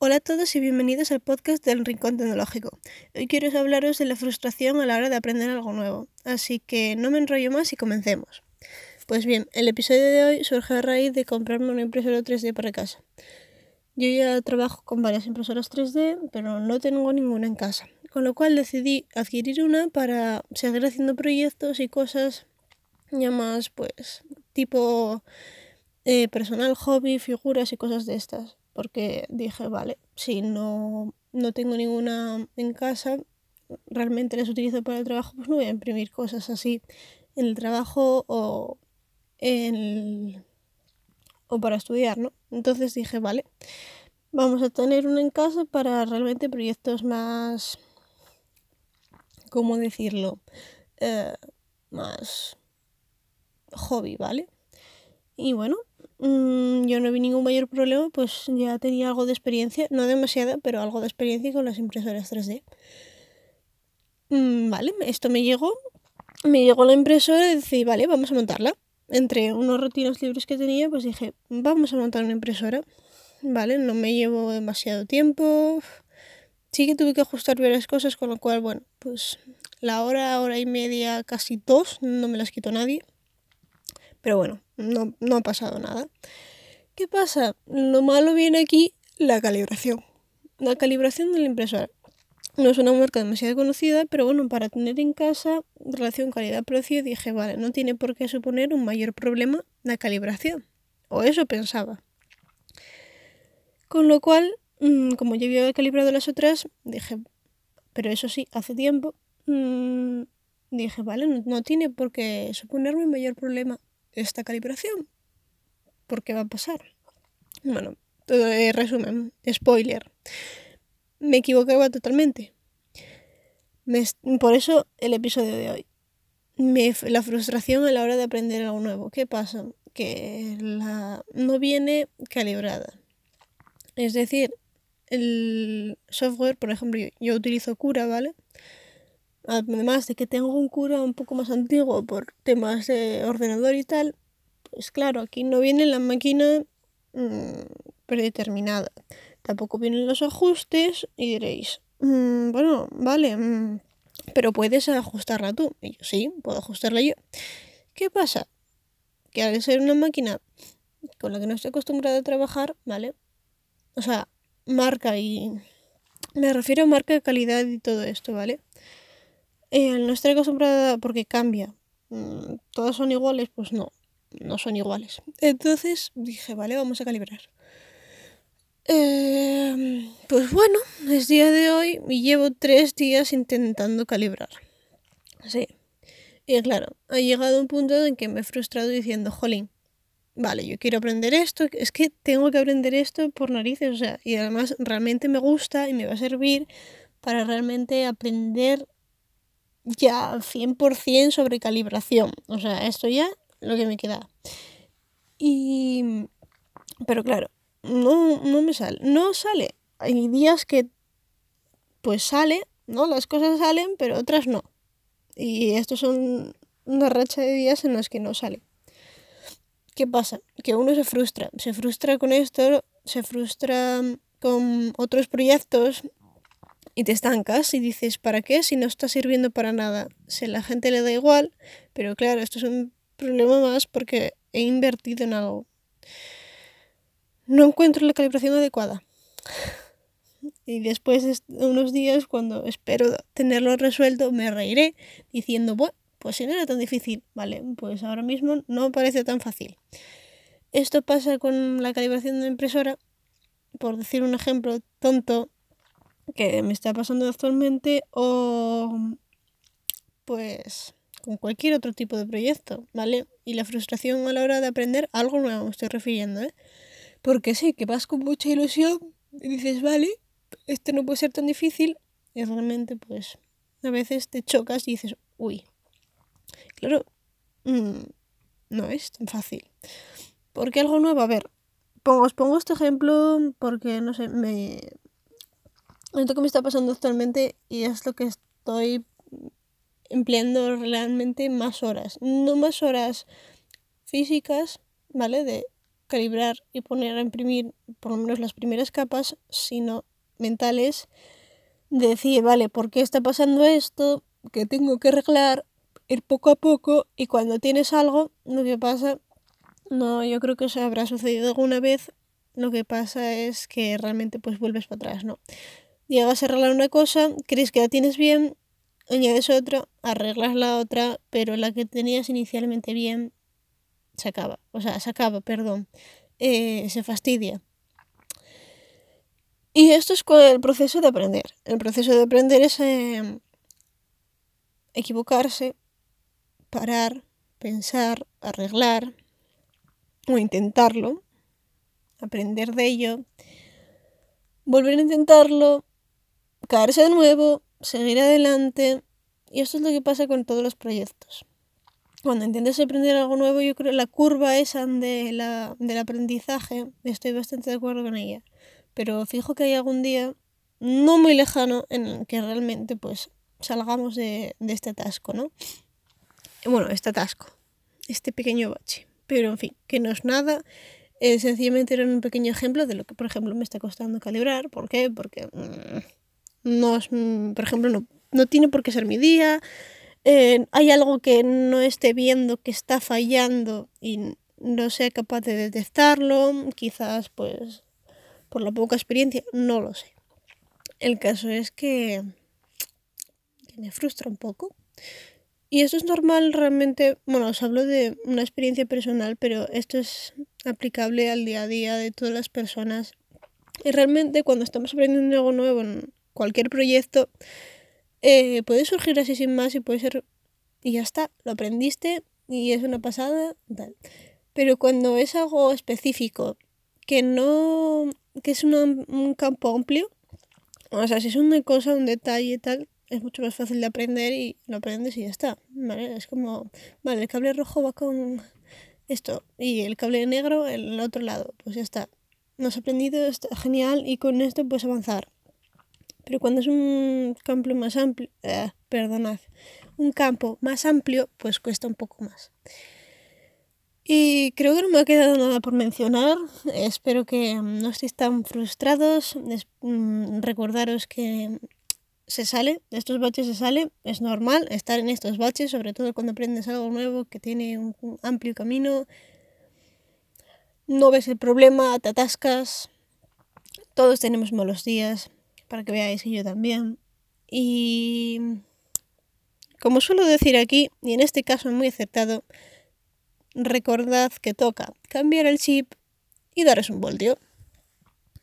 Hola a todos y bienvenidos al podcast del Rincón Tecnológico. Hoy quiero hablaros de la frustración a la hora de aprender algo nuevo, así que no me enrollo más y comencemos. Pues bien, el episodio de hoy surge a raíz de comprarme una impresora 3D para casa. Yo ya trabajo con varias impresoras 3D, pero no tengo ninguna en casa, con lo cual decidí adquirir una para seguir haciendo proyectos y cosas ya más, pues, tipo eh, personal, hobby, figuras y cosas de estas porque dije, vale, si no, no tengo ninguna en casa, realmente las utilizo para el trabajo, pues no voy a imprimir cosas así en el trabajo o, en o para estudiar, ¿no? Entonces dije, vale, vamos a tener una en casa para realmente proyectos más, ¿cómo decirlo? Eh, más hobby, ¿vale? Y bueno, Mm, yo no vi ningún mayor problema, pues ya tenía algo de experiencia, no demasiada, pero algo de experiencia con las impresoras 3D. Mm, vale, esto me llegó, me llegó la impresora y decidí, vale, vamos a montarla. Entre unos rutinos libres que tenía, pues dije, vamos a montar una impresora. Vale, no me llevo demasiado tiempo. Sí que tuve que ajustar varias cosas, con lo cual, bueno, pues la hora, hora y media, casi dos, no me las quitó nadie. Pero bueno, no, no ha pasado nada. ¿Qué pasa? Lo malo viene aquí la calibración. La calibración de la impresora. No es una marca demasiado conocida, pero bueno, para tener en casa relación calidad-precio dije, vale, no tiene por qué suponer un mayor problema la calibración. O eso pensaba. Con lo cual, mm, como yo había calibrado las otras, dije, pero eso sí, hace tiempo, mm, dije, vale, no, no tiene por qué suponerme un mayor problema esta calibración. ¿Por qué va a pasar? Bueno, todo eh, resumen, spoiler. Me equivocaba totalmente. por eso el episodio de hoy. la frustración a la hora de aprender algo nuevo. ¿Qué pasa? Que la, no viene calibrada. Es decir, el software, por ejemplo, yo utilizo Cura, ¿vale? Además de que tengo un cura un poco más antiguo por temas de ordenador y tal, pues claro, aquí no viene la máquina mm, predeterminada. Tampoco vienen los ajustes y diréis, mm, bueno, vale, mm, pero puedes ajustarla tú. Y yo sí, puedo ajustarla yo. ¿Qué pasa? Que al ser una máquina con la que no estoy acostumbrada a trabajar, ¿vale? O sea, marca y... Me refiero a marca de calidad y todo esto, ¿vale? Eh, no estoy acostumbrada porque cambia. Mm, todas son iguales, pues no, no son iguales. Entonces dije, vale, vamos a calibrar. Em, pues bueno, es día de hoy y llevo tres días intentando calibrar. Sí. Y claro, ha llegado un punto en que me he frustrado diciendo, jolín, vale, yo quiero aprender esto, es que tengo que aprender esto por narices, o sea, y además realmente me gusta y me va a servir para realmente aprender ya 100% sobre calibración. O sea, esto ya lo que me queda. Y... Pero claro, no, no me sale. No sale. Hay días que pues sale, ¿no? Las cosas salen, pero otras no. Y estos son una racha de días en los que no sale. ¿Qué pasa? Que uno se frustra. Se frustra con esto, se frustra con otros proyectos y te estancas y dices, ¿para qué? Si no está sirviendo para nada. Si a la gente le da igual, pero claro, esto es un problema más porque he invertido en algo. No encuentro la calibración adecuada. Y después de unos días, cuando espero tenerlo resuelto, me reiré diciendo, bueno, pues si no era tan difícil, vale, pues ahora mismo no parece tan fácil. Esto pasa con la calibración de la impresora, por decir un ejemplo tonto, que me está pasando actualmente o pues con cualquier otro tipo de proyecto, ¿vale? Y la frustración a la hora de aprender algo nuevo me estoy refiriendo, ¿eh? Porque sí, que vas con mucha ilusión y dices, vale, esto no puede ser tan difícil y realmente pues a veces te chocas y dices, uy, claro, mm, no es tan fácil. Porque algo nuevo, a ver, os pongo este ejemplo porque, no sé, me, esto que me está pasando actualmente y es lo que estoy empleando realmente más horas. No más horas físicas, ¿vale? De calibrar y poner a imprimir por lo menos las primeras capas, sino mentales de decir, vale, ¿por qué está pasando esto? ¿Qué tengo que arreglar? Ir poco a poco y cuando tienes algo, lo que pasa, no, yo creo que eso habrá sucedido alguna vez, lo que pasa es que realmente pues vuelves para atrás, ¿no? Llegas a arreglar una cosa, crees que la tienes bien, añades otra, arreglas la otra, pero la que tenías inicialmente bien se acaba, o sea, se acaba, perdón, eh, se fastidia. Y esto es el proceso de aprender. El proceso de aprender es em, equivocarse, parar, pensar, arreglar o intentarlo, aprender de ello, volver a intentarlo, caerse de nuevo, seguir adelante. Y esto es lo que pasa con todos los proyectos cuando intentas aprender algo nuevo, yo creo que la curva esa de la, del aprendizaje, estoy bastante de acuerdo con ella. Pero fijo que hay algún día no muy lejano en el que realmente pues salgamos de, de este atasco, ¿no? Bueno, este atasco, este pequeño bache. Pero en fin, que no es nada. Eh, sencillamente era un pequeño ejemplo de lo que, por ejemplo, me está costando calibrar. ¿Por qué? Porque mm, no es, por ejemplo, no, no tiene por qué ser mi día eh, hay algo que no esté viendo que está fallando y no sea capaz de detectarlo, quizás pues por la poca experiencia, no lo sé. El caso es que, me frustra un poco. Y esto es normal realmente, bueno, os hablo de una experiencia personal, pero esto es aplicable al día a día de todas las personas. Y realmente cuando estamos aprendiendo algo nuevo cualquier proyecto, eh, puede surgir así sin más y puede ser... Y ya está, lo aprendiste y es una pasada, tal. Pero cuando es algo específico, que no... que es un campo amplio, o sea, si es una cosa, un detalle tal, es mucho más fácil de aprender y lo aprendes y ya está, ¿vale? Es como, vale, el cable rojo va con esto y el cable negro el otro lado, pues ya está. No has aprendido, está genial y con esto puedes avanzar. Pero cuando es un campo más amplio, eh, perdonad, un campo más amplio, pues cuesta un poco más. Y creo que no me ha quedado nada por mencionar. Espero que no estéis tan frustrados. Mm, recordaros que se sale, de estos baches se sale. Es normal estar en estos baches, sobre todo cuando aprendes algo nuevo que tiene un amplio camino. No ves el problema, te atascas. Todos tenemos malos días para que veáis que yo también. Y como suelo decir aquí, y en este caso muy acertado, recordad que toca cambiar el chip y daros un voltio.